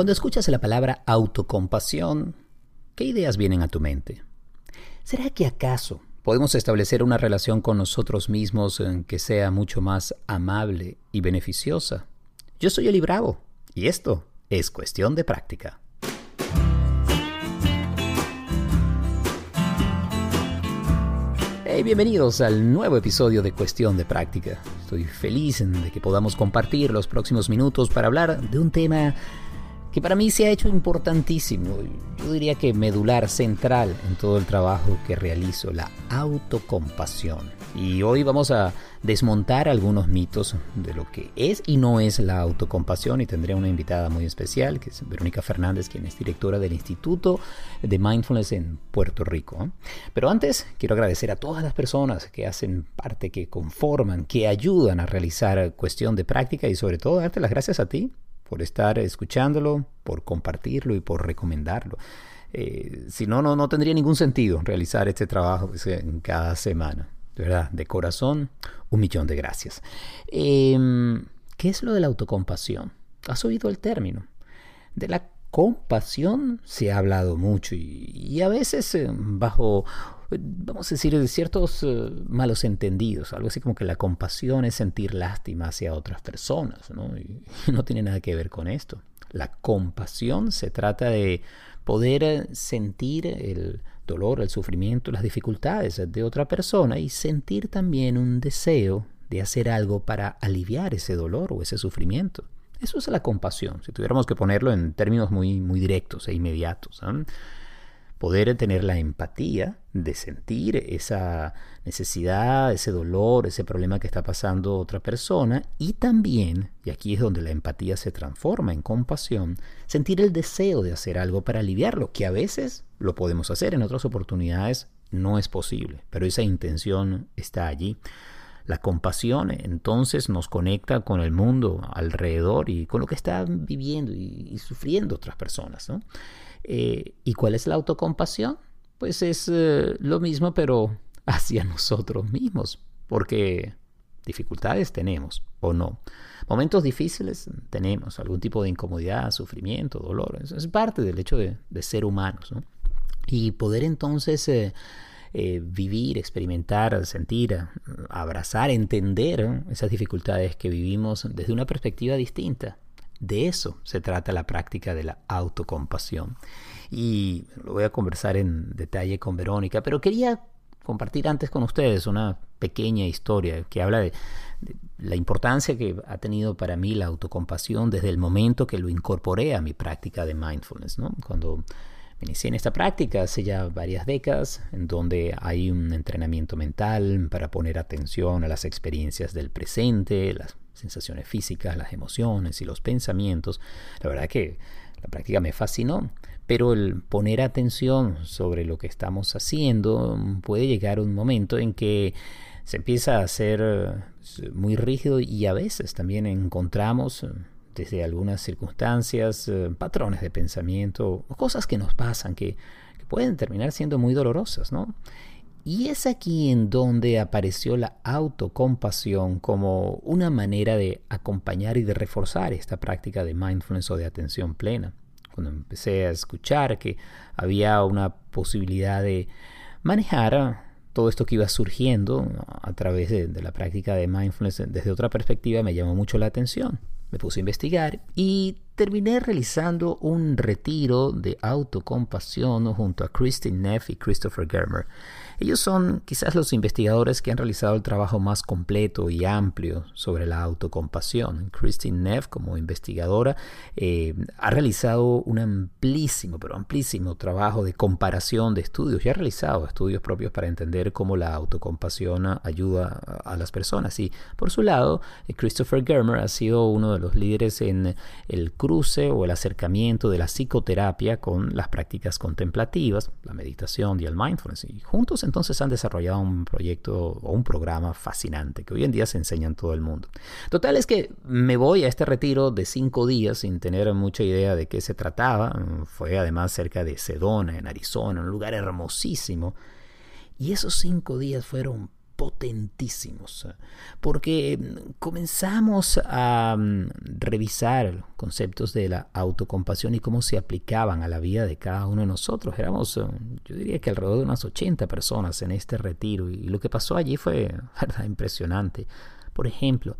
Cuando escuchas la palabra autocompasión, ¿qué ideas vienen a tu mente? ¿Será que acaso podemos establecer una relación con nosotros mismos en que sea mucho más amable y beneficiosa? Yo soy Eli Bravo y esto es cuestión de práctica. Hey, bienvenidos al nuevo episodio de Cuestión de Práctica. Estoy feliz de que podamos compartir los próximos minutos para hablar de un tema que para mí se ha hecho importantísimo, yo diría que medular, central en todo el trabajo que realizo, la autocompasión. Y hoy vamos a desmontar algunos mitos de lo que es y no es la autocompasión y tendré una invitada muy especial, que es Verónica Fernández, quien es directora del Instituto de Mindfulness en Puerto Rico. Pero antes quiero agradecer a todas las personas que hacen parte, que conforman, que ayudan a realizar cuestión de práctica y sobre todo darte las gracias a ti por estar escuchándolo, por compartirlo y por recomendarlo. Eh, si no, no, tendría ningún sentido realizar este trabajo en cada semana. De verdad, de corazón, un millón de gracias. Em, ¿Qué es lo de la autocompasión? ¿Has oído el término? De la compasión se ha hablado mucho y, a veces eh, bajo vamos a decir, ciertos eh, malos entendidos, algo así como que la compasión es sentir lástima hacia otras personas, ¿no? Y no tiene nada que ver con esto. La compasión se trata de poder eh, sentir el dolor, el sufrimiento, las dificultades de otra persona y sentir también un deseo de hacer algo para aliviar ese dolor o ese sufrimiento. Eso es la compasión, si tuviéramos que ponerlo en términos muy, muy directos e inmediatos poder tener la empatía de sentir esa necesidad, ese dolor, ese problema que está pasando otra persona y también, y aquí es donde la empatía se transforma en compasión, sentir el deseo de hacer algo para aliviarlo, que a veces lo podemos hacer, en otras oportunidades no es posible, pero esa intención está allí. La compasión entonces nos conecta con el mundo alrededor y con lo que están viviendo y, sufriendo otras personas. ¿no? Eh, ¿Y cuál es la autocompasión? Pues es eh, lo mismo, pero hacia nosotros mismos, porque dificultades tenemos o no. Momentos difíciles tenemos, algún tipo de incomodidad, sufrimiento, dolor. es parte del hecho de, ser humanos. Y poder entonces eh, vivir, experimentar, sentir, abrazar, entender esas dificultades que vivimos desde una perspectiva distinta, de eso se trata la práctica de la autocompasión. Y lo voy a conversar en detalle con Verónica, pero quería compartir antes con ustedes una pequeña historia que habla de, la importancia que ha tenido para mí la autocompasión desde el momento que lo incorporé a mi práctica de mindfulness. ¿no? Cuando me inicié en esta práctica hace ya varias décadas, en donde hay un entrenamiento mental para poner atención a las experiencias del presente, las sensaciones físicas, las emociones y los pensamientos. La verdad que la práctica me fascinó, pero el poner atención sobre lo que estamos haciendo puede llegar un momento en que se empieza a hacer eh, muy rígido y a veces también encontramos eh, desde algunas circunstancias eh, patrones de pensamiento cosas que nos pasan que, que pueden terminar siendo muy dolorosas, ¿no? Y es aquí en donde apareció la autocompasión como una manera de acompañar y de reforzar esta práctica de mindfulness o de atención plena. Cuando empecé a escuchar que había una posibilidad de manejar todo esto que iba surgiendo a través de, la práctica de mindfulness desde otra perspectiva, me llamó mucho la atención. Me puse a investigar y terminé realizando un retiro de autocompasión junto a Christine Neff y Christopher Germer ellos son quizás los investigadores que han realizado el trabajo más completo y amplio sobre la autocompasión. Christine Neff, como investigadora, eh, ha realizado un amplísimo, pero amplísimo trabajo de comparación de estudios y ha realizado estudios propios para entender cómo la autocompasión ayuda a las personas. Y por su lado, eh, Christopher Germer ha sido uno de los líderes en el o el acercamiento de la psicoterapia con las prácticas contemplativas, la meditación y el mindfulness. Y juntos entonces han desarrollado un proyecto o un programa fascinante que hoy en día se enseña en todo el mundo. Total es que me voy a este retiro de cinco días sin tener mucha idea de qué se trataba. Fue además cerca de Sedona, en Arizona, un lugar hermosísimo. Y esos cinco días fueron potentísimos, porque comenzamos a mm, revisar conceptos de la autocompasión y cómo se aplicaban a la vida de cada uno de nosotros. Éramos, eh, yo diría que alrededor de unas 80 personas en este retiro y lo que pasó allí fue impresionante. Por ejemplo,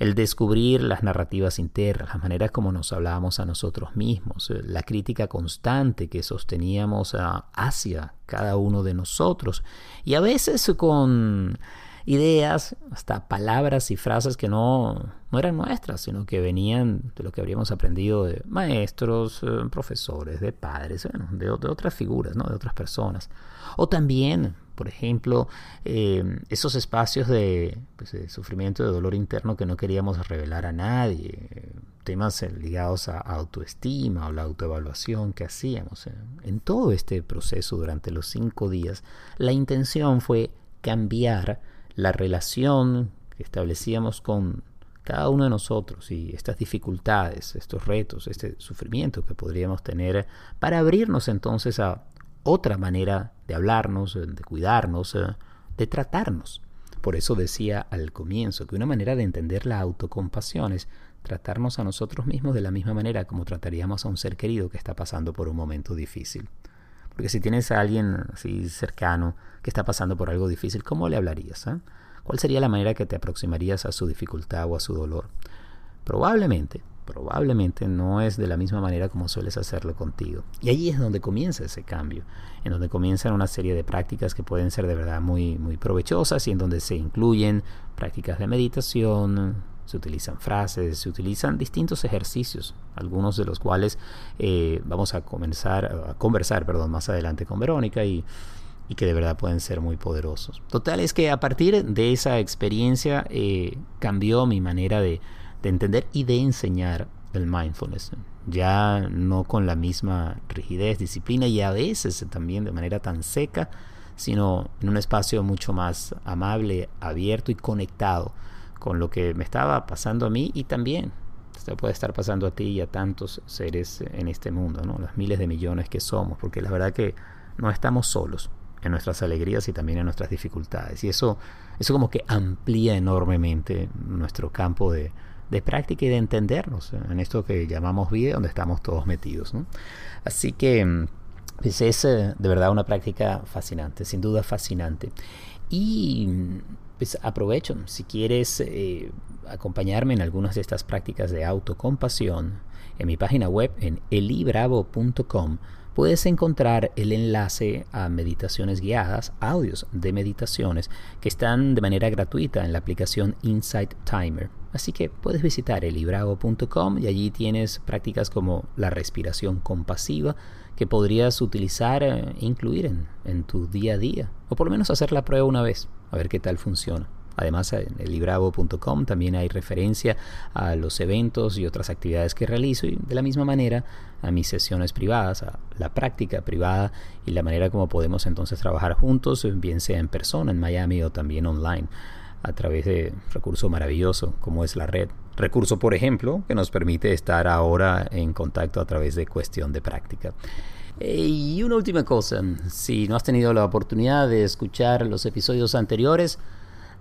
el descubrir las narrativas internas, las maneras como nos hablábamos a nosotros mismos, eh, la crítica constante que sosteníamos hacia cada uno de nosotros y a veces con ideas, hasta palabras y frases que no, no eran nuestras, sino que venían de lo que habríamos aprendido de maestros, eh, profesores, de padres, de, de, otras figuras, ¿no? de otras personas. O también por ejemplo, eh, esos espacios pues, de, sufrimiento, de dolor interno que no queríamos revelar a nadie, temas eh, ligados a autoestima o la autoevaluación que hacíamos. Eh, en todo este proceso durante los cinco días, la intención fue cambiar la relación que establecíamos con cada uno de nosotros y estas dificultades, estos retos, este sufrimiento que podríamos tener para abrirnos entonces a otra manera de hablarnos, de cuidarnos, eh, de tratarnos. Por eso decía al comienzo que una manera de entender la autocompasión es tratarnos a nosotros mismos de la misma manera como trataríamos a un ser querido que está pasando por un momento difícil. Porque si tienes a alguien así cercano que está pasando por algo difícil, ¿cómo le hablarías? Eh? ¿Cuál sería la manera que te aproximarías a su dificultad o a su dolor? Probablemente probablemente no es de la misma manera como sueles hacerlo contigo. Y ahí es donde comienza ese cambio, en donde comienzan una serie de prácticas que pueden ser de verdad muy, muy provechosas y en donde se incluyen prácticas de meditación, se utilizan frases, se utilizan distintos ejercicios, algunos de los cuales eh, vamos a comenzar a conversar, perdón, más adelante con Verónica y y que de verdad pueden ser muy poderosos. Total es que a partir de esa experiencia eh, cambió mi manera de, de entender y de enseñar el mindfulness. Ya no con la misma rigidez, disciplina y a veces también de manera tan seca, sino en un espacio mucho más amable, abierto y conectado con lo que me estaba pasando a mí y también se puede estar pasando a ti y a tantos seres en este mundo, ¿no? los miles de millones que somos, porque la verdad que no estamos solos en nuestras alegrías y también en nuestras dificultades. Y eso, eso como que amplía enormemente nuestro campo de, de práctica y de entendernos en esto que llamamos vida, donde estamos todos metidos. Así que mm, pues es eh, de verdad una práctica fascinante, sin duda fascinante. Y mm, pues aprovecho, si quieres eh, acompañarme en algunas de estas prácticas de autocompasión, en mi página web en elibravo.com puedes encontrar el enlace a meditaciones guiadas, audios de meditaciones que están de manera gratuita en la aplicación Insight Timer. Así que puedes visitar elibrago.com y allí tienes prácticas como la respiración compasiva que podrías utilizar e incluir en, tu día a día, o por lo menos hacer la prueba una vez, a ver qué tal funciona. Además, en elibravo.com también hay referencia a los eventos y otras actividades que realizo y de la misma manera a mis sesiones privadas, a la práctica privada y la manera como podemos entonces trabajar juntos, bien sea en persona en Miami o también online a través de recurso maravilloso como es la red. Recurso, por ejemplo, que nos permite estar ahora en contacto a través de cuestión de práctica. Y una última cosa, si no has tenido la oportunidad de escuchar los episodios anteriores,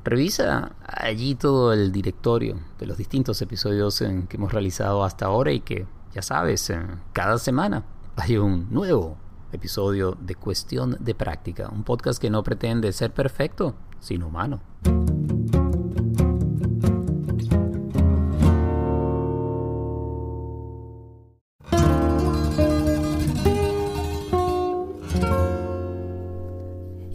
revisa allí todo el directorio de los distintos episodios que hemos realizado hasta ahora y que, ya sabes, cada semana hay un nuevo episodio de Cuestión de Práctica, un podcast que no pretende ser perfecto, sino humano.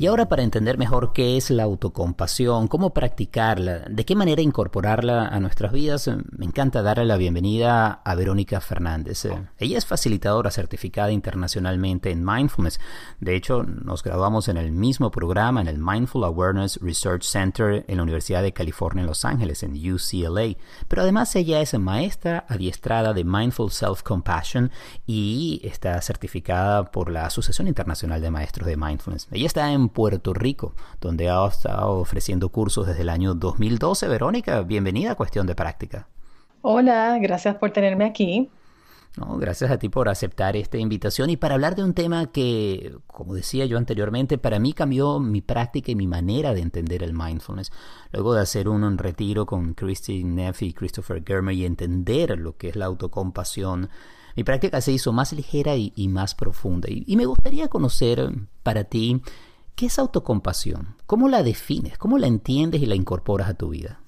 Y ahora para entender mejor qué es la autocompasión, cómo practicarla, de qué manera incorporarla a nuestras vidas, me encanta darle la bienvenida a Verónica Fernández. Ella es facilitadora certificada internacionalmente en mindfulness. De hecho, nos graduamos en el mismo programa en el Mindful Awareness Research Center en la Universidad de California en Los Ángeles, en UCLA. Pero además ella es maestra adiestrada de Mindful Self-Compassion y está certificada por la Asociación Internacional de Maestros de Mindfulness. Ella está en Puerto Rico, donde ha estado ofreciendo cursos desde el año 2012. Verónica, bienvenida a Cuestión de Práctica. Hola, gracias por tenerme aquí. No, gracias a ti por aceptar esta invitación y para hablar de un tema que, como decía yo anteriormente, para mí cambió mi práctica y mi manera de entender el mindfulness. Luego de hacer un, retiro con Christine Neff y Christopher Germer y entender lo que es la autocompasión, mi práctica se hizo más ligera y, más profunda. Y, me gustaría conocer para ti qué es autocompasión, cómo la defines, cómo la entiendes y la incorporas a tu vida.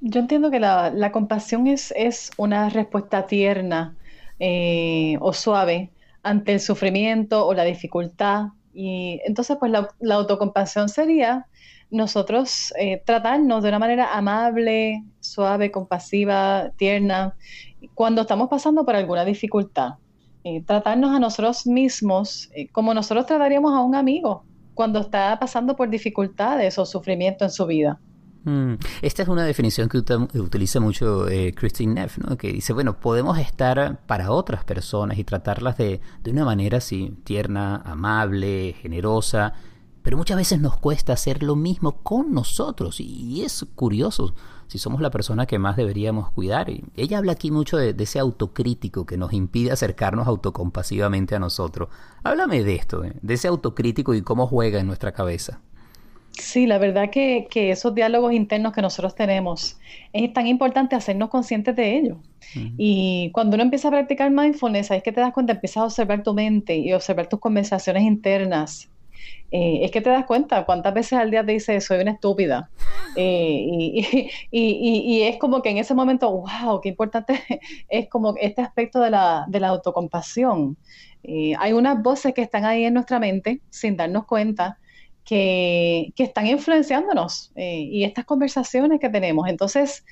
Yo entiendo que la, compasión es, una respuesta tierna eh, o suave ante el sufrimiento o la dificultad. Y entonces, pues la, autocompasión sería nosotros eh, tratarnos de una manera amable, suave, compasiva, tierna, cuando estamos pasando por alguna dificultad. Eh, tratarnos a nosotros mismos como nosotros trataríamos a un amigo cuando está pasando por dificultades o sufrimiento en su vida. Mm. Esta es una definición que utiliza mucho eh, Christine Neff, ¿no? que dice, bueno, podemos estar para otras personas y tratarlas de, de una manera así, tierna, amable, generosa, pero muchas veces nos cuesta hacer lo mismo con nosotros y es curioso si somos la persona que más deberíamos cuidar. Y ella habla aquí mucho de, de ese autocrítico que nos impide acercarnos autocompasivamente a nosotros. Háblame de esto, de ese autocrítico y cómo juega en nuestra cabeza. Sí, la verdad que, esos diálogos internos que nosotros tenemos es tan importante hacernos conscientes de ello. Y cuando uno empieza a practicar mindfulness, es que te das cuenta, empiezas a observar tu mente y observar tus conversaciones internas. Eh, es que te das cuenta cuántas veces al día te dices soy una estúpida. Eh, y, es como que en ese momento, wow, qué importante es como este aspecto de la, de la autocompasión. Eh, hay unas voces que están ahí en nuestra mente sin darnos cuenta que, están influenciándonos y estas conversaciones que tenemos. Entonces,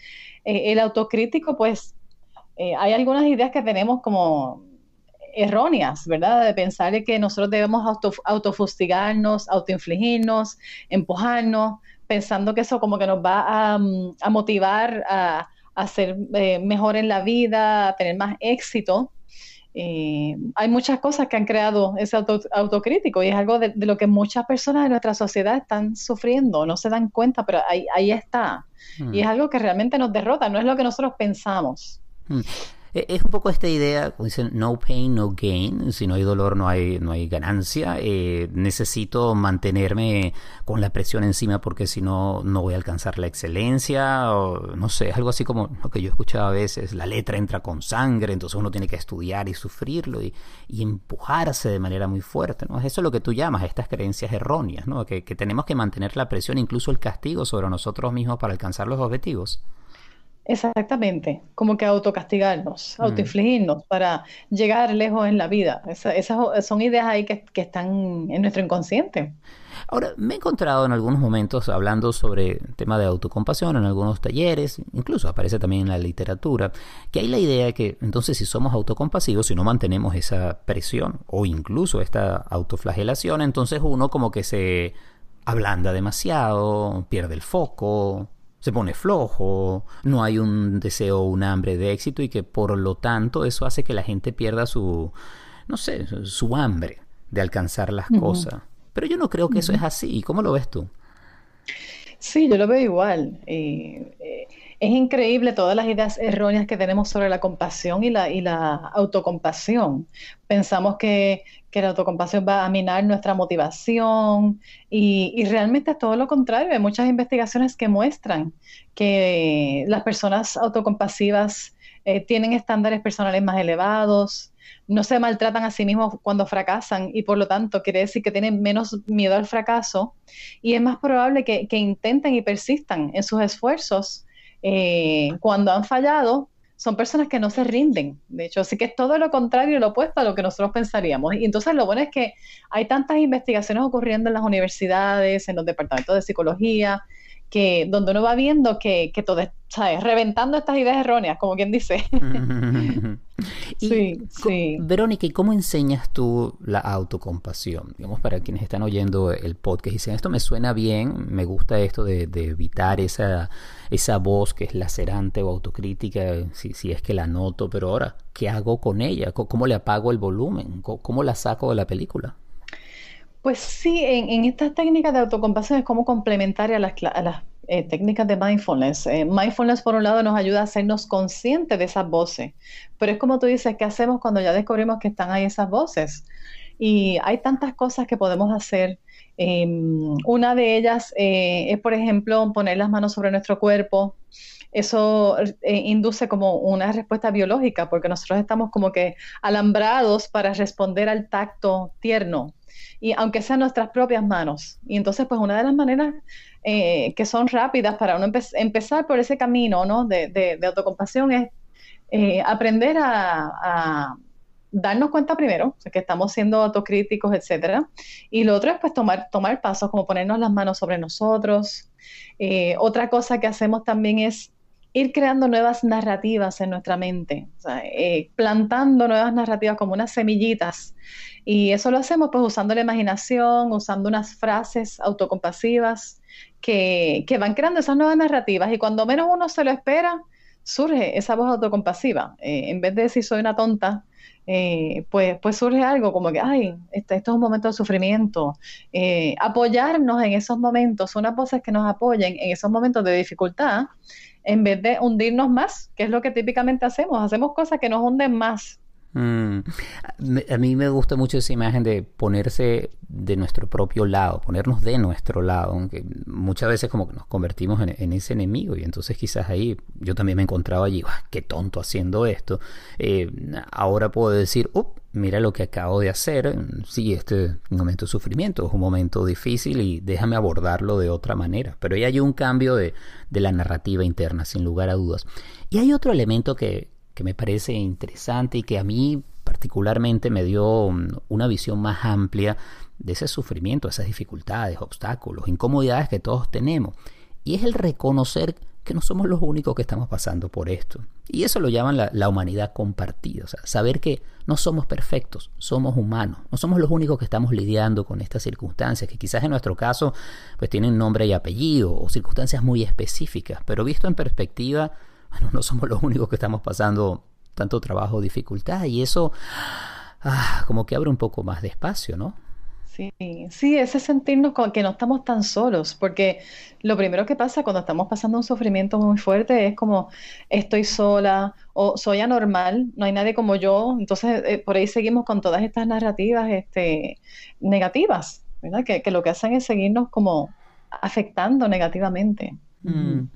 el autocrítico, pues, hay algunas ideas que tenemos como erróneas, ¿verdad? De pensar que nosotros debemos auto, autofustigarnos, autoinfligirnos, empujarnos, pensando que eso como que nos va a, mm, motivar a, a ser mejor en la vida, a tener más éxito. Eh, hay muchas cosas que han creado ese autocrítico y es algo de, lo que muchas personas de nuestra sociedad están sufriendo, no se dan cuenta, pero ahí, ahí está. Mm. Y es algo que realmente nos derrota, no es lo que nosotros pensamos. Mm. E-, es un poco esta idea, como dicen, no pain, no gain. Si no hay dolor, no hay, no hay ganancia. Eh, necesito mantenerme con la presión encima porque si no, no voy a alcanzar la excelencia. O no sé, algo así como lo que yo escuchaba a veces. La letra entra con sangre, entonces uno tiene que estudiar y sufrirlo y, empujarse de manera muy fuerte. ¿no? Eso es lo que tú llamas estas creencias erróneas, ¿no? que tenemos que mantener la presión, incluso el castigo sobre nosotros mismos para alcanzar los objetivos. Exactamente, como que autocastigarnos, mm. autoinfligirnos para llegar lejos en la vida. esas son ideas ahí que, están en nuestro inconsciente. Ahora, me he encontrado en algunos momentos hablando sobre el tema de autocompasión en algunos talleres, incluso aparece también en la literatura, que hay la idea de que entonces si somos autocompasivos, si no mantenemos esa presión o incluso esta autoflagelación, entonces uno como que se ablanda demasiado, pierde el foco, se pone flojo, no hay un deseo un hambre de éxito y que por lo tanto eso hace que la gente pierda su, no sé, su hambre de alcanzar las cosas. Pero yo no creo que eso es así. ¿Cómo lo ves tú? Sí, yo lo veo igual. Eh, eh, es increíble todas las ideas erróneas que tenemos sobre la compasión y la, y la autocompasión. Pensamos que, la autocompasión va a minar nuestra motivación y, realmente es todo lo contrario. Hay muchas investigaciones que muestran que las personas autocompasivas eh, tienen estándares personales más elevados, no se maltratan a sí mismos cuando fracasan y por lo tanto quiere decir que tienen menos miedo al fracaso y es más probable que, que intenten y persistan en sus esfuerzos eh, cuando han fallado, son personas que no se rinden. De hecho, así que es todo lo contrario, lo opuesto a lo que nosotros pensaríamos. Y entonces lo bueno es que hay tantas investigaciones ocurriendo en las universidades, en los departamentos de psicología, que donde uno va viendo que, que todo, ¿sabes? Reventando estas ideas erróneas, como quien dice. sí, sí. Verónica, ¿y cómo enseñas tú la autocompasión? Digamos, para quienes están oyendo el podcast y dicen, esto me suena bien, me gusta esto de, evitar esa, esa voz que es lacerante o autocrítica, si, si es que la noto, pero ahora, ¿qué hago con ella? ¿Cómo le apago el volumen? ¿Cómo la saco de la película? Pues sí, en, estas técnicas de autocompasión es como complementaria a las, eh, técnicas de mindfulness. Eh, mindfulness, por un lado, nos ayuda a hacernos conscientes de esas voces, pero es como tú dices, ¿qué hacemos cuando ya descubrimos que están ahí esas voces? Y hay tantas cosas que podemos hacer. Em, una de ellas eh, es, por ejemplo, poner las manos sobre nuestro cuerpo. Eso induce como una respuesta biológica, porque nosotros estamos como que alambrados para responder al tacto tierno, y aunque sean nuestras propias manos. Y entonces, pues una de las maneras eh, que son rápidas para uno empezar por ese camino ¿no? de, de, autocompasión es eh, aprender a, darnos cuenta primero que estamos siendo autocríticos, etcétera. Y lo otro es pues tomar, tomar pasos como ponernos las manos sobre nosotros. Eh, otra cosa que hacemos también es ir creando nuevas narrativas en nuestra mente, plantando nuevas narrativas como unas semillitas y eso lo hacemos pues usando la imaginación, usando unas frases autocompasivas que, van creando esas nuevas narrativas y cuando menos uno se lo espera, surge esa voz autocompasiva. Eh, en vez de decir soy una tonta, eh, pues, pues surge algo como que, ay, este, esto es un momento de sufrimiento. Eh, apoyarnos en esos momentos, unas voces que nos apoyen en esos momentos de dificultad, en vez de hundirnos más, que es lo que típicamente hacemos. Hacemos cosas que nos hunden más. Mm. A mí me gusta mucho esa imagen de ponerse de nuestro propio lado, ponernos de nuestro lado, aunque muchas veces como que nos convertimos en, ese enemigo y entonces quizás ahí yo también me encontraba allí, qué tonto haciendo esto. Eh, ahora puedo decir, mira lo que acabo de hacer, sí, este es un momento de sufrimiento, es un momento difícil y déjame abordarlo de otra manera. Pero ahí hay un cambio de, de la narrativa interna, sin lugar a dudas. Y hay otro elemento que, que me parece interesante y que a mí particularmente me dio mm, una visión más amplia de ese sufrimiento, esas dificultades, obstáculos, incomodidades que todos tenemos. Y es el reconocer que no somos los únicos que estamos pasando por esto. Y eso lo llaman la, humanidad compartida, o sea, saber que no somos perfectos, somos humanos, no somos los únicos que estamos lidiando con estas circunstancias, que quizás en nuestro caso pues tienen nombre y apellido o circunstancias muy específicas, pero visto en perspectiva bueno, no somos los únicos que estamos pasando tanto trabajo dificultad y eso ah, como que abre un poco más de espacio, ¿no? Sí, sí, ese sentirnos como que no estamos tan solos, porque lo primero que pasa cuando estamos pasando un sufrimiento muy fuerte es como estoy sola o soy anormal, no hay nadie como yo, entonces eh, por ahí seguimos con todas estas narrativas este, negativas, ¿verdad? Que, que lo que hacen es seguirnos como afectando negativamente. Mm.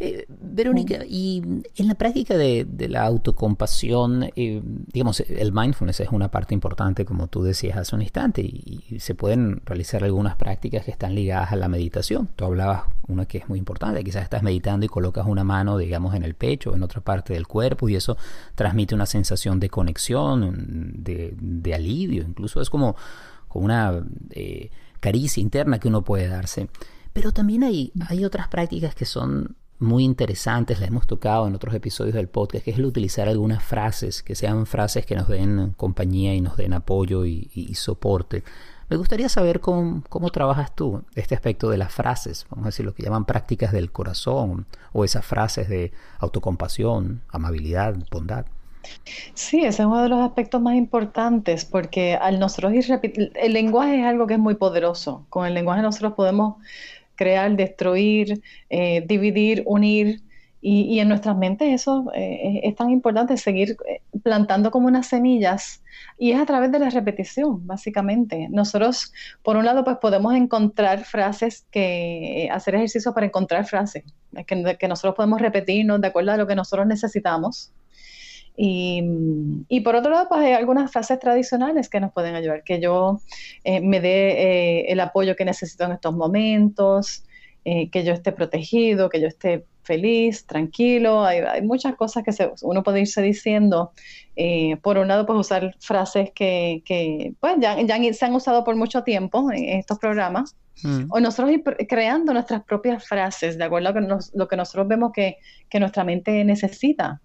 Eh, Verónica, y en la práctica de, la autocompasión, eh, digamos, el mindfulness es una parte importante, como tú decías hace un instante, y, se pueden realizar algunas prácticas que están ligadas a la meditación. Tú hablabas una que es muy importante, quizás estás meditando y colocas una mano, digamos, en el pecho, o en otra parte del cuerpo, y eso transmite una sensación de conexión, de, alivio, incluso es como, como una eh, caricia interna que uno puede darse. Pero también hay, hay otras prácticas que son muy interesantes, las hemos tocado en otros episodios del podcast, que es el utilizar algunas frases, que sean frases que nos den compañía y nos den apoyo y, soporte. Me gustaría saber cómo, cómo, trabajas tú este aspecto de las frases, vamos a decir lo que llaman prácticas del corazón, o esas frases de autocompasión, amabilidad, bondad. Sí, ese es uno de los aspectos más importantes porque al nosotros ir el lenguaje es algo que es muy poderoso. Con el lenguaje nosotros podemos crear, destruir, eh, dividir, unir. Y, en nuestras mentes eso eh, es tan importante, seguir eh, plantando como unas semillas. Y es a través de la repetición, básicamente. Nosotros, por un lado, pues podemos encontrar frases que, hacer ejercicios para encontrar frases, que, que nosotros podemos repetirnos de acuerdo a lo que nosotros necesitamos. Y, por otro lado, pues hay algunas frases tradicionales que nos pueden ayudar, que yo eh, me dé eh, el apoyo que necesito en estos momentos, eh, que yo esté protegido, que yo esté feliz, tranquilo. Hay, muchas cosas que uno puede irse diciendo. por un lado, pues usar frases que, que pues ya, ya, se han usado por mucho tiempo en estos programas. Mm. O nosotros ir creando nuestras propias frases, de acuerdo a lo que nosotros vemos que, que nuestra mente necesita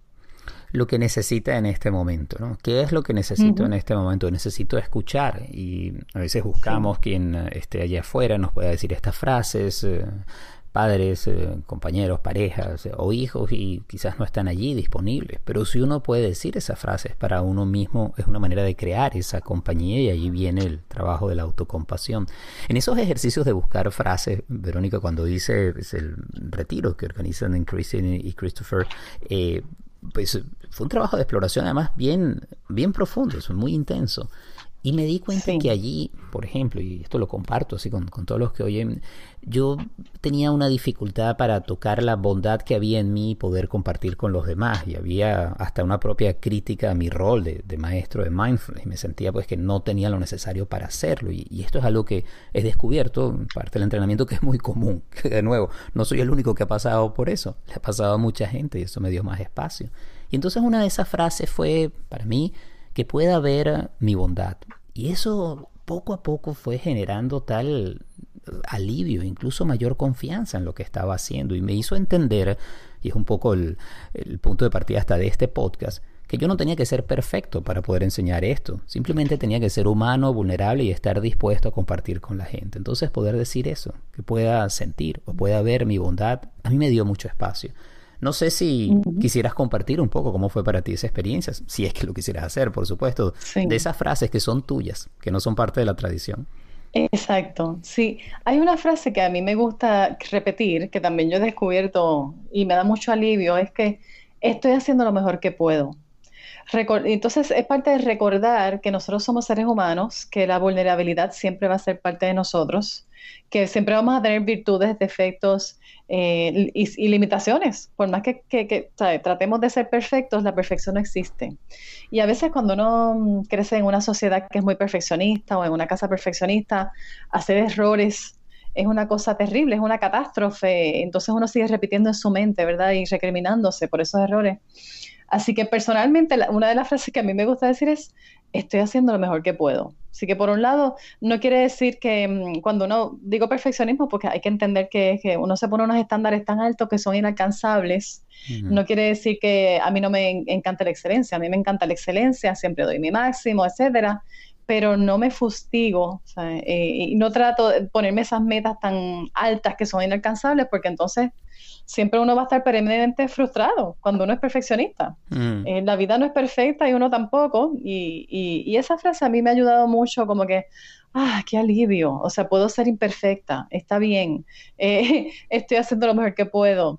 lo que necesita en este momento, ¿no? ¿Qué es lo que necesito en este momento? Necesito escuchar y a veces buscamos quien esté allá afuera nos pueda decir estas frases, eh, padres, eh, compañeros, parejas eh, o hijos y quizás no están allí disponibles. Pero si uno puede decir esas frases para uno mismo, es una manera de crear esa compañía y ahí viene el trabajo de la autocompasión. En esos ejercicios de buscar frases, Verónica, cuando dice es el retiro que organizan en Christine y Christopher, eh, pues fue un trabajo de exploración además bien, bien profundo, muy intenso. Y me di cuenta que allí, por ejemplo, y esto lo comparto así con, todos los que oyen, yo tenía una dificultad para tocar la bondad que había en mí y poder compartir con los demás. Y había hasta una propia crítica a mi rol de, maestro de mindfulness. Y me sentía pues que no tenía lo necesario para hacerlo. Y, y, esto es algo que he descubierto, parte del entrenamiento, que es muy común. Que de nuevo, no soy el único que ha pasado por eso. Le ha pasado a mucha gente y eso me dio más espacio. Y entonces una de esas frases fue, para mí, que pueda ver mi bondad. Y eso poco a poco fue generando tal alivio, incluso mayor confianza en lo que estaba haciendo y me hizo entender, y es un poco el, punto de partida hasta de este podcast, que yo no tenía que ser perfecto para poder enseñar esto, simplemente tenía que ser humano, vulnerable y estar dispuesto a compartir con la gente. Entonces poder decir eso, que pueda sentir o pueda ver mi bondad, a mí me dio mucho espacio. No sé si quisieras compartir un poco cómo fue para ti esa experiencia, si es que lo quisieras hacer, por supuesto, de esas frases que son tuyas, que no son parte de la tradición. Exacto, sí. Hay una frase que a mí me gusta repetir, que también yo he descubierto y me da mucho alivio, es que estoy haciendo lo mejor que puedo. Entonces es parte de recordar que nosotros somos seres humanos, que la vulnerabilidad siempre va a ser parte de nosotros, que siempre vamos a tener virtudes, defectos eh, y, limitaciones. Por más que, tratemos de ser perfectos, la perfección no existe. Y a veces cuando uno crece en una sociedad que es muy perfeccionista o en una casa perfeccionista, hacer errores es una cosa terrible, es una catástrofe. Entonces uno sigue repitiendo en su mente, ¿verdad? Y recriminándose por esos errores. Así que personalmente una de las frases que a mí me gusta decir es, estoy haciendo lo mejor que puedo. Así que por un lado, no quiere decir que mm, cuando uno digo perfeccionismo, porque hay que entender que, que uno se pone unos estándares tan altos que son inalcanzables, no quiere decir que a mí no me encanta la excelencia, a mí me encanta la excelencia, siempre doy mi máximo, etcétera, pero no me fustigo eh, y no trato de ponerme esas metas tan altas que son inalcanzables, porque entonces siempre uno va a estar permanentemente frustrado cuando uno es perfeccionista. Mm. Eh, la vida no es perfecta y uno tampoco. Y, y, esa frase a mí me ha ayudado mucho como que, ah, qué alivio. O sea, puedo ser imperfecta, está bien, eh, estoy haciendo lo mejor que puedo.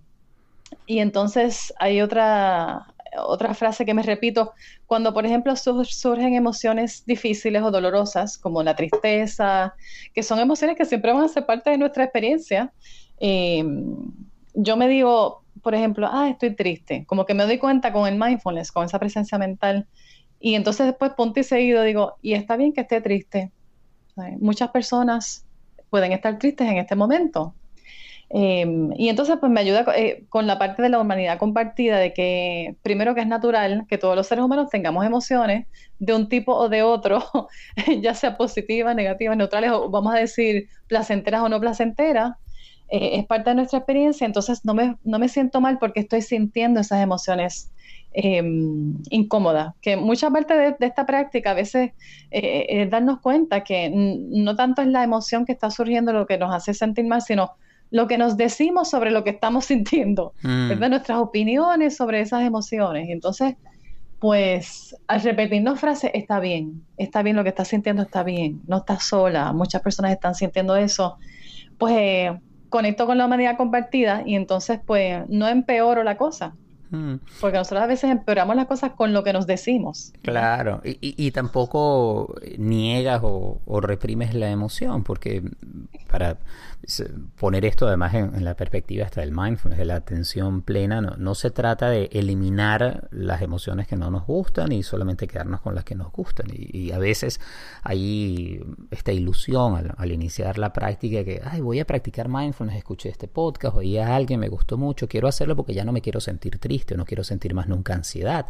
Y entonces hay otra, otra frase que me repito, cuando por ejemplo surgen emociones difíciles o dolorosas, como la tristeza, que son emociones que siempre van a ser parte de nuestra experiencia, eh, yo me digo, por ejemplo, ah, estoy triste, como que me doy cuenta con el mindfulness, con esa presencia mental, y entonces después punto y seguido digo, y está bien que esté triste. Muchas personas pueden estar tristes en este momento. Em, y entonces pues me ayuda eh, con la parte de la humanidad compartida, de que primero que es natural que todos los seres humanos tengamos emociones de un tipo o de otro, ya sea positivas, negativas, neutrales, o vamos a decir placenteras o no placenteras, eh, es parte de nuestra experiencia, entonces no me, no me siento mal porque estoy sintiendo esas emociones em, incómodas, que mucha parte de, esta práctica a veces eh, es darnos cuenta que no tanto es la emoción que está surgiendo lo que nos hace sentir mal, sino lo que nos decimos sobre lo que estamos sintiendo, mm. nuestras opiniones sobre esas emociones. Entonces, pues al repetirnos frases, está bien, está bien lo que estás sintiendo, está bien, no estás sola, muchas personas están sintiendo eso, pues conecto con la humanidad compartida y entonces pues no empeoro la cosa. Mm. Porque nosotros a veces empeoramos las cosas con lo que nos decimos. Claro, y, y, tampoco niegas o, o, reprimes la emoción, porque para poner esto además en, la perspectiva hasta del mindfulness, de la atención plena, no, se trata de eliminar las emociones que no nos gustan y solamente quedarnos con las que nos gustan. Y, a veces hay esta ilusión al, iniciar la práctica que, ay, voy a practicar mindfulness, escuché este podcast, oí a alguien, me gustó mucho, quiero hacerlo porque ya no me quiero sentir triste, no quiero sentir más nunca ansiedad.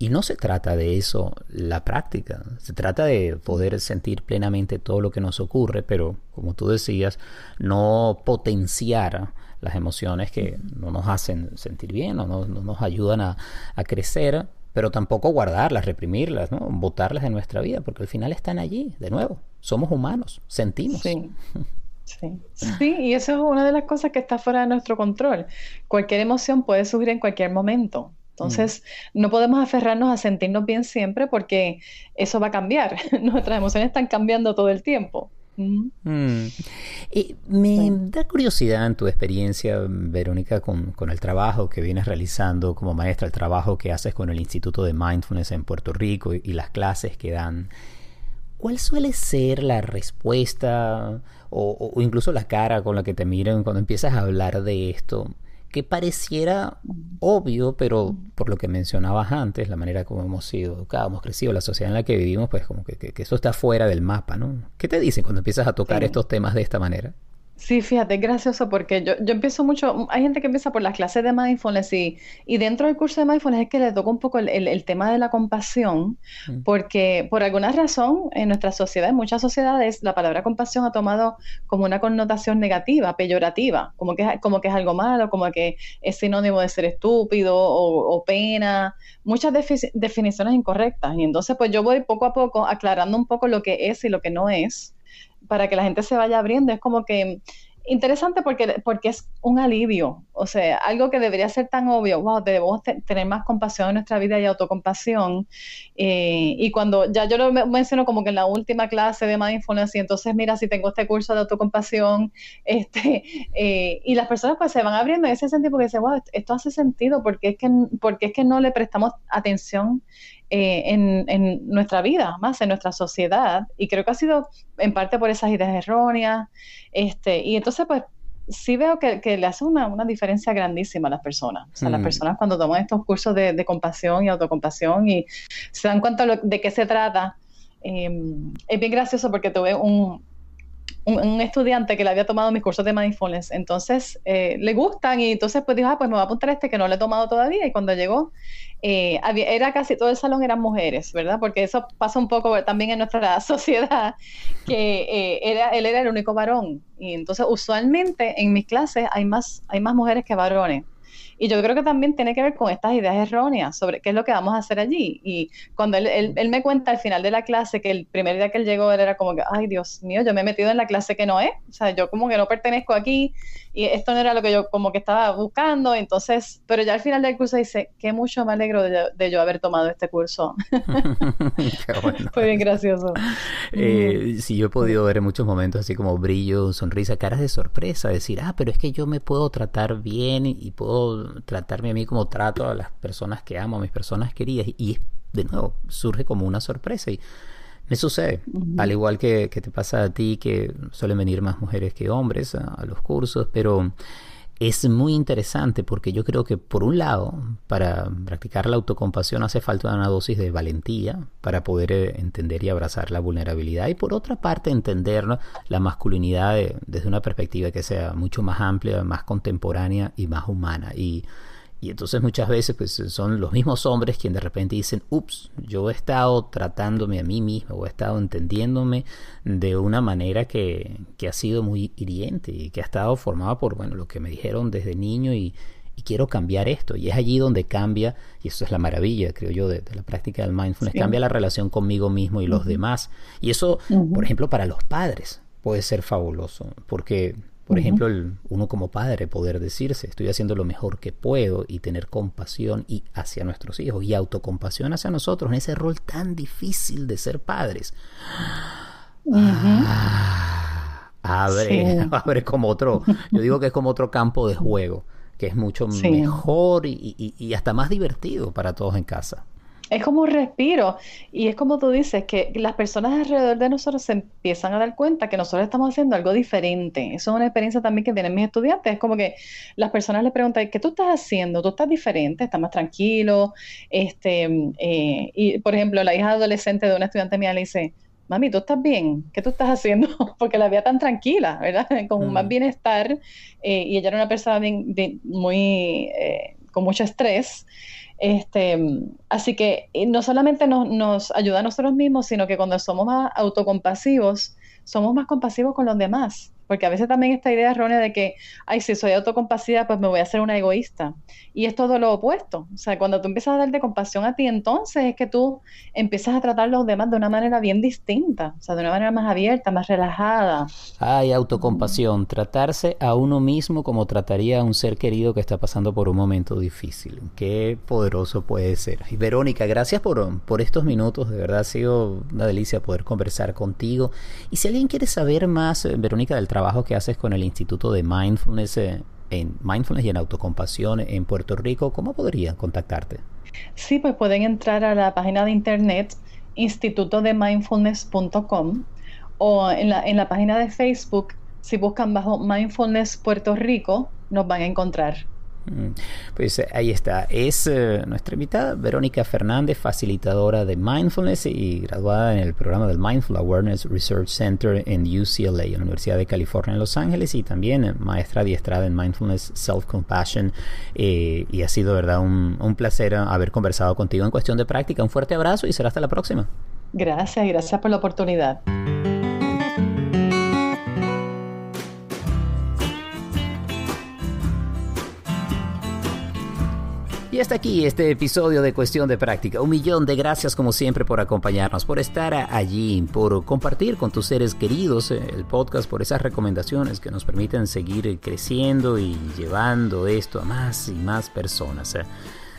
Y no se trata de eso la práctica, se trata de poder sentir plenamente todo lo que nos ocurre, pero como tú decías, no potenciar las emociones que no nos hacen sentir bien o no, nos ayudan a, crecer, pero tampoco guardarlas, reprimirlas, ¿no? botarlas de nuestra vida, porque al final están allí, de nuevo, somos humanos, sentimos. Sí. Sí. sí, y eso es una de las cosas que está fuera de nuestro control. Cualquier emoción puede surgir en cualquier momento. Entonces, mm. no podemos aferrarnos a sentirnos bien siempre porque eso va a cambiar. Nuestras emociones están cambiando todo el tiempo. Mm. me da curiosidad en tu experiencia, Verónica, con, con, el trabajo que vienes realizando como maestra, el trabajo que haces con el Instituto de Mindfulness en Puerto Rico y, las clases que dan. ¿Cuál suele ser la respuesta o, o, incluso la cara con la que te miran cuando empiezas a hablar de esto? Que pareciera obvio, pero por lo que mencionabas antes, la manera como hemos sido educados, hemos crecido, la sociedad en la que vivimos, pues como que, que, eso está fuera del mapa, ¿no? ¿Qué te dicen cuando empiezas a tocar estos temas de esta manera? Sí, fíjate, es gracioso porque yo, yo empiezo mucho, hay gente que empieza por las clases de mindfulness y, y dentro del curso de mindfulness es que le toca un poco el, el, tema de la compasión, mm. porque por alguna razón en nuestra sociedad, en muchas sociedades, la palabra compasión ha tomado como una connotación negativa, peyorativa, como que, como que es algo malo, como que es sinónimo de ser estúpido o, o pena, muchas definiciones incorrectas. Y entonces pues yo voy poco a poco aclarando un poco lo que es y lo que no es para que la gente se vaya abriendo. Es como que interesante porque, porque es un alivio, o sea, algo que debería ser tan obvio, wow, debemos tener más compasión en nuestra vida y autocompasión. Eh, y cuando ya yo lo menciono como que en la última clase de mindfulness, y entonces mira, si tengo este curso de autocompasión, este, eh, y las personas pues se van abriendo en ese sentido porque dicen, wow, esto hace sentido, porque es que, porque es que no le prestamos atención eh, en, nuestra vida, más en nuestra sociedad. Y creo que ha sido en parte por esas ideas erróneas. Este, y entonces, pues, sí veo que, le hace una, diferencia grandísima a las personas. O sea, las mm. personas cuando toman estos cursos de, compasión y autocompasión y se dan cuenta de qué se trata. Em, es bien gracioso porque tuve un, un, estudiante que le había tomado mis cursos de mindfulness, entonces eh, le gustan y entonces pues dijo, ah, pues me voy a apuntar a este que no le he tomado todavía y cuando llegó eh, era casi todo el salón eran mujeres, ¿verdad? Porque eso pasa un poco también en nuestra sociedad, que eh, era, él era el único varón y entonces usualmente en mis clases hay más, hay más mujeres que varones. Y yo creo que también tiene que ver con estas ideas erróneas sobre qué es lo que vamos a hacer allí. Y cuando él, él, me cuenta al final de la clase que el primer día que él llegó, él era como que, ay Dios mío, yo me he metido en la clase que no es. O sea, yo como que no pertenezco aquí y esto no era lo que yo como que estaba buscando. Entonces, pero ya al final del curso dice, qué mucho me alegro de, yo haber tomado este curso. Fue bien gracioso. Eh, sí, yo he podido ver en muchos momentos así como brillo, sonrisa, caras de sorpresa, decir, ah, pero es que yo me puedo tratar bien y puedo tratarme a mí como trato a las personas que amo, a mis personas queridas. Y de nuevo, surge como una sorpresa. Y me sucede, al igual que, que, te pasa a ti, que suelen venir más mujeres que hombres a los cursos, pero es muy interesante porque yo creo que por un lado, para practicar la autocompasión hace falta una dosis de valentía para poder eh, entender y abrazar la vulnerabilidad y por otra parte entender la masculinidad desde una perspectiva que sea mucho más amplia, más contemporánea y más humana. Y y entonces muchas veces pues son los mismos hombres quienes de repente dicen, ups, yo he estado tratándome a mí mismo o he estado entendiéndome de una manera que, que ha sido muy hiriente y que ha estado formada por, bueno, lo que me dijeron desde niño y, y quiero cambiar esto. Y es allí donde cambia, y eso es la maravilla, creo yo, de, la práctica del mindfulness, cambia la relación conmigo mismo y los demás. Y eso, por ejemplo, para los padres puede ser fabuloso, porque por ejemplo, el, uno como padre poder decirse, estoy haciendo lo mejor que puedo y tener compasión y hacia nuestros hijos y autocompasión hacia nosotros en ese rol tan difícil de ser padres. Ah, abre, abre como otro, yo digo que es como otro campo de juego, que es mucho mejor y hasta más divertido para todos en casa es como un respiro y es como tú dices, que las personas alrededor de nosotros se empiezan a dar cuenta que nosotros estamos haciendo algo diferente. Eso es una experiencia también que tienen mis estudiantes. Es como que las personas les preguntan, ¿qué tú estás haciendo? ¿Tú estás diferente? ¿Estás más tranquilo? Este, eh, y por ejemplo, la hija adolescente de una estudiante mía le dice, mami, ¿tú estás bien? ¿Qué tú estás haciendo? Porque la veía tan tranquila, ¿verdad? Con más mm. bienestar eh, y ella era una persona muy, eh, con mucho estrés. Este, así que eh, no solamente nos, nos, ayuda a nosotros mismos, sino que cuando somos más autocompasivos, somos más compasivos con los demás. Porque a veces también esta idea errónea de que, ay, si soy autocompasiva, pues me voy a hacer una egoísta. Y es todo lo opuesto. O sea, cuando tú empiezas a darte compasión a ti, entonces es que tú empiezas a tratar a los demás de una manera bien distinta, o sea, de una manera más abierta, más relajada. Ay, autocompasión, tratarse a uno mismo como trataría a un ser querido que está pasando por un momento difícil. Qué poderoso puede ser. Y Verónica, gracias por, por estos minutos, de verdad ha sido una delicia poder conversar contigo. Y si alguien quiere saber más, eh, Verónica, del trabajo que haces con el Instituto de Mindfulness, eh, en Mindfulness y en Autocompasión en Puerto Rico, ¿cómo podrían contactarte? Sí, pues pueden entrar a la página de internet institutodemindfulness.com o en la, en la página de Facebook, si buscan bajo Mindfulness Puerto Rico, nos van a encontrar. Mm, pues eh, ahí está. Es eh, nuestra invitada, Verónica Fernández, facilitadora de Mindfulness y graduada en el programa del Mindful Awareness Research Center en UCLA, en la Universidad de California en Los Ángeles, y también eh, maestra adiestrada en Mindfulness Self-Compassion. y ha sido, verdad, un, un placer haber conversado contigo en cuestión de práctica. Un fuerte abrazo y será hasta la próxima. Gracias, gracias por la oportunidad. Y hasta aquí este episodio de Cuestión de Práctica. Un millón de gracias como siempre por acompañarnos, por estar allí, por compartir con tus seres queridos eh, el podcast, por esas recomendaciones que nos permiten seguir creciendo y llevando esto a más y más personas.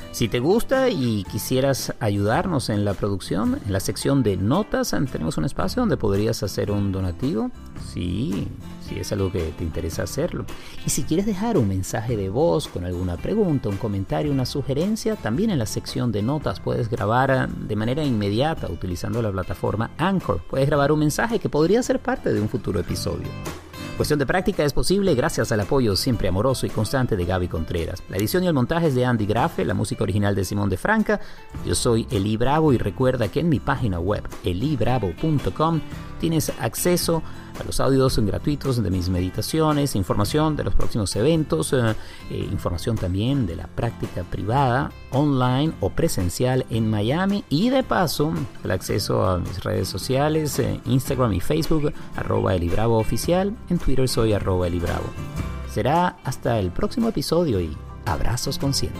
Eh. Si te gusta y quisieras ayudarnos en la producción, en la sección de notas tenemos un espacio donde podrías hacer un donativo. Sí, si es algo que te interesa hacerlo. Y si quieres dejar un mensaje de voz con alguna pregunta, un comentario, una sugerencia, también en la sección de notas puedes grabar de manera inmediata utilizando la plataforma Anchor. Puedes grabar un mensaje que podría ser parte de un futuro episodio. Cuestión de práctica es posible gracias al apoyo siempre amoroso y constante de Gaby Contreras. La edición y el montaje es de Andy Grafe, la música original de Simón de Franca. Yo soy Eli Bravo y recuerda que en mi página web elibravo.com tienes acceso a los audios gratuitos de mis meditaciones, información de los próximos eventos, eh, eh, información también de la práctica privada, online o presencial en Miami y de paso el acceso a mis redes sociales, eh, Instagram y Facebook, arroba Elibravo oficial, en Twitter soy arroba Elibravo. Será hasta el próximo episodio y abrazos conscientes.